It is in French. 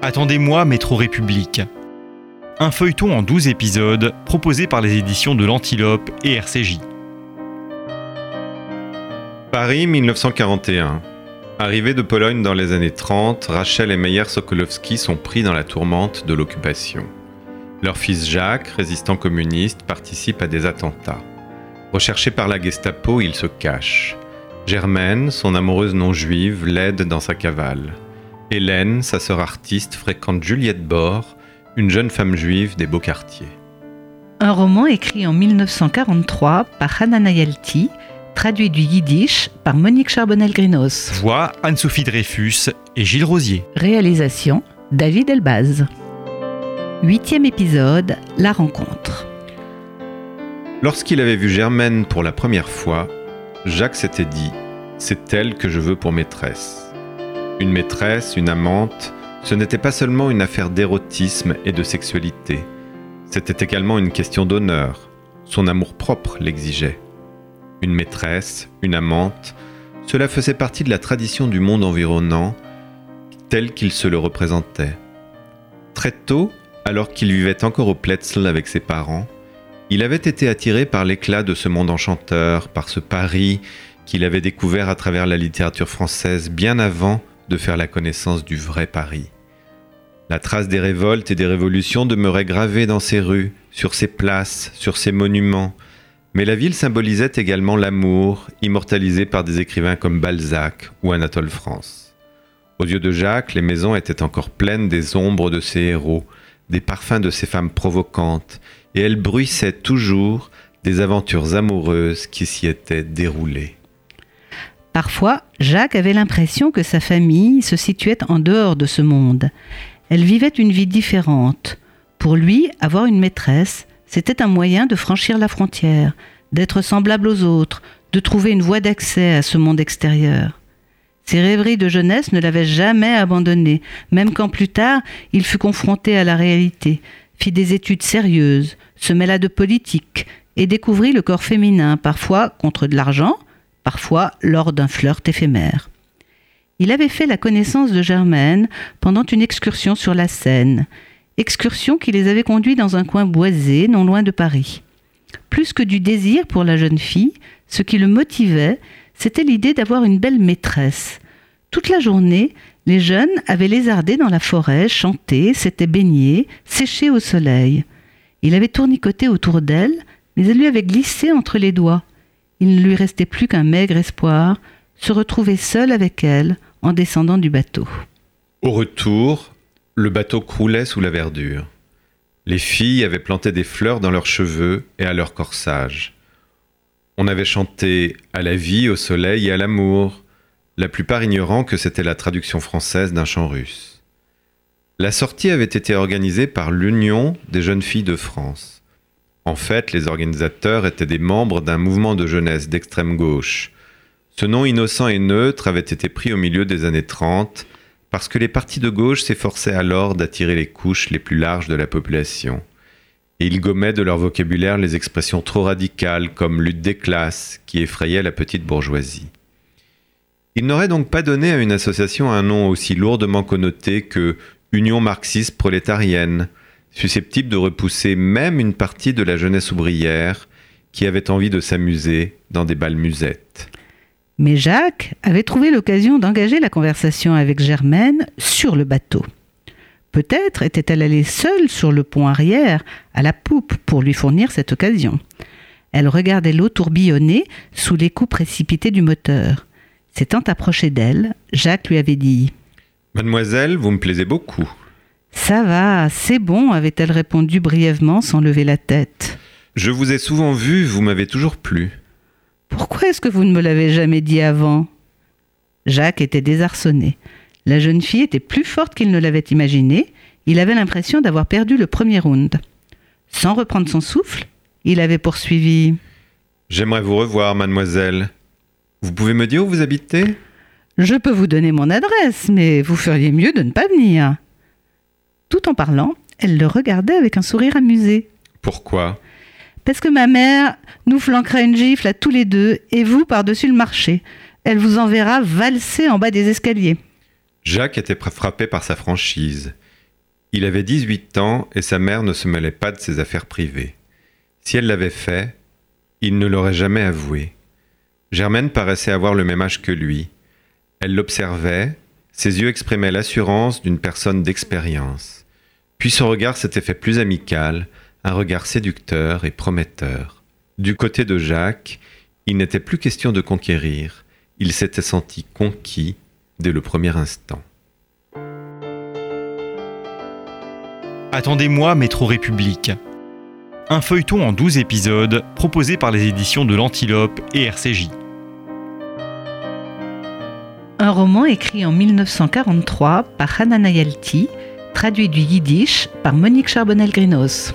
Attendez-moi, Métro République. Un feuilleton en 12 épisodes proposé par les éditions de l'Antilope et RCJ. Paris 1941. Arrivée de Pologne dans les années 30, Rachel et Meyer Sokolowski sont pris dans la tourmente de l'occupation. Leur fils Jacques, résistant communiste, participe à des attentats. Recherché par la Gestapo, il se cache. Germaine, son amoureuse non juive, l'aide dans sa cavale. Hélène, sa sœur artiste, fréquente Juliette Bord, une jeune femme juive des beaux quartiers. Un roman écrit en 1943 par Hannah Nayalti, traduit du yiddish par Monique Charbonnel-Grinos. Voix Anne-Sophie Dreyfus et Gilles Rosier. Réalisation David Elbaz. Huitième épisode, La rencontre. Lorsqu'il avait vu Germaine pour la première fois, Jacques s'était dit C'est elle que je veux pour maîtresse. Une maîtresse, une amante, ce n'était pas seulement une affaire d'érotisme et de sexualité, c'était également une question d'honneur. Son amour-propre l'exigeait. Une maîtresse, une amante, cela faisait partie de la tradition du monde environnant, tel qu'il se le représentait. Très tôt, alors qu'il vivait encore au Pletzel avec ses parents, il avait été attiré par l'éclat de ce monde enchanteur, par ce Paris qu'il avait découvert à travers la littérature française bien avant de faire la connaissance du vrai Paris. La trace des révoltes et des révolutions demeurait gravée dans ses rues, sur ses places, sur ses monuments, mais la ville symbolisait également l'amour, immortalisé par des écrivains comme Balzac ou Anatole France. Aux yeux de Jacques, les maisons étaient encore pleines des ombres de ses héros, des parfums de ces femmes provocantes, et elles bruissaient toujours des aventures amoureuses qui s'y étaient déroulées. Parfois, Jacques avait l'impression que sa famille se situait en dehors de ce monde. Elle vivait une vie différente. Pour lui, avoir une maîtresse, c'était un moyen de franchir la frontière, d'être semblable aux autres, de trouver une voie d'accès à ce monde extérieur. Ses rêveries de jeunesse ne l'avaient jamais abandonné, même quand plus tard il fut confronté à la réalité, fit des études sérieuses, se mêla de politique et découvrit le corps féminin, parfois contre de l'argent, parfois lors d'un flirt éphémère. Il avait fait la connaissance de Germaine pendant une excursion sur la Seine, excursion qui les avait conduits dans un coin boisé non loin de Paris. Plus que du désir pour la jeune fille, ce qui le motivait, c'était l'idée d'avoir une belle maîtresse. Toute la journée, les jeunes avaient lézardé dans la forêt, chanté, s'étaient baignés, séché au soleil. Il avait tournicoté autour d'elle, mais elle lui avait glissé entre les doigts. Il ne lui restait plus qu'un maigre espoir, se retrouver seul avec elle en descendant du bateau. Au retour, le bateau croulait sous la verdure. Les filles avaient planté des fleurs dans leurs cheveux et à leur corsage. On avait chanté à la vie, au soleil et à l'amour, la plupart ignorant que c'était la traduction française d'un chant russe. La sortie avait été organisée par l'Union des jeunes filles de France. En fait, les organisateurs étaient des membres d'un mouvement de jeunesse d'extrême gauche. Ce nom innocent et neutre avait été pris au milieu des années 30 parce que les partis de gauche s'efforçaient alors d'attirer les couches les plus larges de la population et ils gommaient de leur vocabulaire les expressions trop radicales comme lutte des classes qui effrayaient la petite bourgeoisie. Ils n'auraient donc pas donné à une association un nom aussi lourdement connoté que Union marxiste prolétarienne, susceptible de repousser même une partie de la jeunesse ouvrière qui avait envie de s'amuser dans des bals musettes. Mais Jacques avait trouvé l'occasion d'engager la conversation avec Germaine sur le bateau. Peut-être était-elle allée seule sur le pont arrière, à la poupe, pour lui fournir cette occasion. Elle regardait l'eau tourbillonner sous les coups précipités du moteur. S'étant approché d'elle, Jacques lui avait dit Mademoiselle, vous me plaisez beaucoup. Ça va, c'est bon, avait-elle répondu brièvement sans lever la tête. Je vous ai souvent vu, vous m'avez toujours plu. Pourquoi est-ce que vous ne me l'avez jamais dit avant? Jacques était désarçonné. La jeune fille était plus forte qu'il ne l'avait imaginé. Il avait l'impression d'avoir perdu le premier round. Sans reprendre son souffle, il avait poursuivi. J'aimerais vous revoir, mademoiselle. Vous pouvez me dire où vous habitez? Je peux vous donner mon adresse, mais vous feriez mieux de ne pas venir. Tout en parlant, elle le regardait avec un sourire amusé. Pourquoi? Parce que ma mère nous flanquera une gifle à tous les deux, et vous par-dessus le marché. Elle vous enverra valser en bas des escaliers. Jacques était frappé par sa franchise. Il avait 18 ans et sa mère ne se mêlait pas de ses affaires privées. Si elle l'avait fait, il ne l'aurait jamais avoué. Germaine paraissait avoir le même âge que lui. Elle l'observait, ses yeux exprimaient l'assurance d'une personne d'expérience. Puis son regard s'était fait plus amical, un regard séducteur et prometteur. Du côté de Jacques, il n'était plus question de conquérir, il s'était senti conquis dès le premier instant. Attendez-moi, Métro République. Un feuilleton en 12 épisodes proposé par les éditions de l'Antilope et RCJ. Un roman écrit en 1943 par Hanana Yalti, traduit du yiddish par Monique Charbonnel-Grinos.